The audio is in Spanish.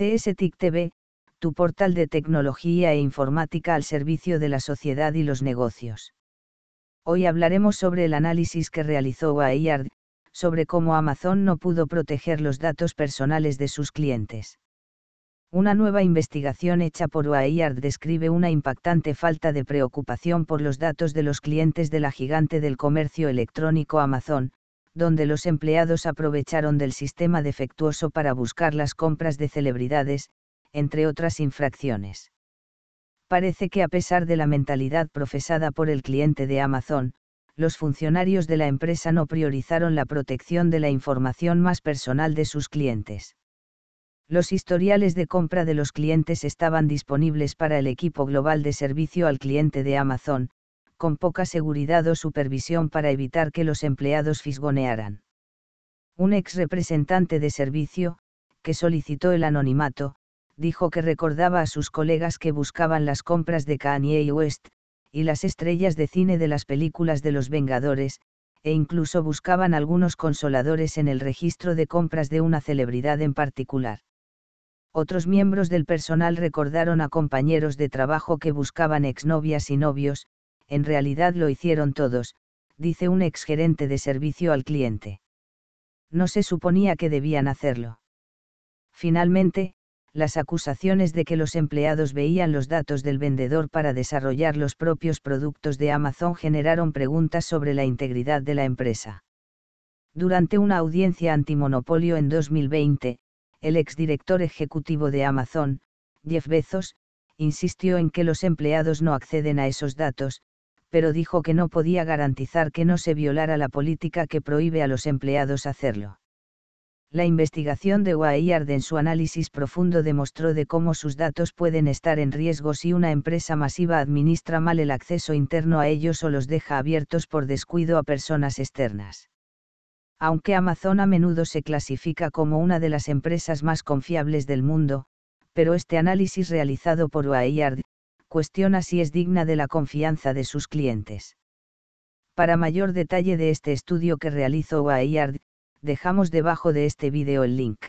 CSTIC TV, tu portal de tecnología e informática al servicio de la sociedad y los negocios. Hoy hablaremos sobre el análisis que realizó Wired, sobre cómo Amazon no pudo proteger los datos personales de sus clientes. Una nueva investigación hecha por Wired describe una impactante falta de preocupación por los datos de los clientes de la gigante del comercio electrónico Amazon, donde los empleados aprovecharon del sistema defectuoso para buscar las compras de celebridades, entre otras infracciones. Parece que a pesar de la mentalidad profesada por el cliente de Amazon, los funcionarios de la empresa no priorizaron la protección de la información más personal de sus clientes. Los historiales de compra de los clientes estaban disponibles para el equipo global de servicio al cliente de Amazon, con poca seguridad o supervisión para evitar que los empleados fisgonearan. Un ex representante de servicio, que solicitó el anonimato, dijo que recordaba a sus colegas que buscaban las compras de Kanye West, y las estrellas de cine de las películas de los Vengadores, e incluso buscaban algunos consoladores en el registro de compras de una celebridad en particular. Otros miembros del personal recordaron a compañeros de trabajo que buscaban exnovias y novios, en realidad lo hicieron todos, dice un exgerente de servicio al cliente. No se suponía que debían hacerlo. Finalmente, las acusaciones de que los empleados veían los datos del vendedor para desarrollar los propios productos de Amazon generaron preguntas sobre la integridad de la empresa. Durante una audiencia antimonopolio en 2020, el exdirector ejecutivo de Amazon, Jeff Bezos, insistió en que los empleados no acceden a esos datos, pero dijo que no podía garantizar que no se violara la política que prohíbe a los empleados hacerlo. La investigación de Wired en su análisis profundo demostró de cómo sus datos pueden estar en riesgo si una empresa masiva administra mal el acceso interno a ellos o los deja abiertos por descuido a personas externas aunque Amazon a menudo se clasifica como una de las empresas más confiables del mundo, pero este análisis realizado por Wired, cuestiona si es digna de la confianza de sus clientes. Para mayor detalle de este estudio que realizó Wired, dejamos debajo de este vídeo el link.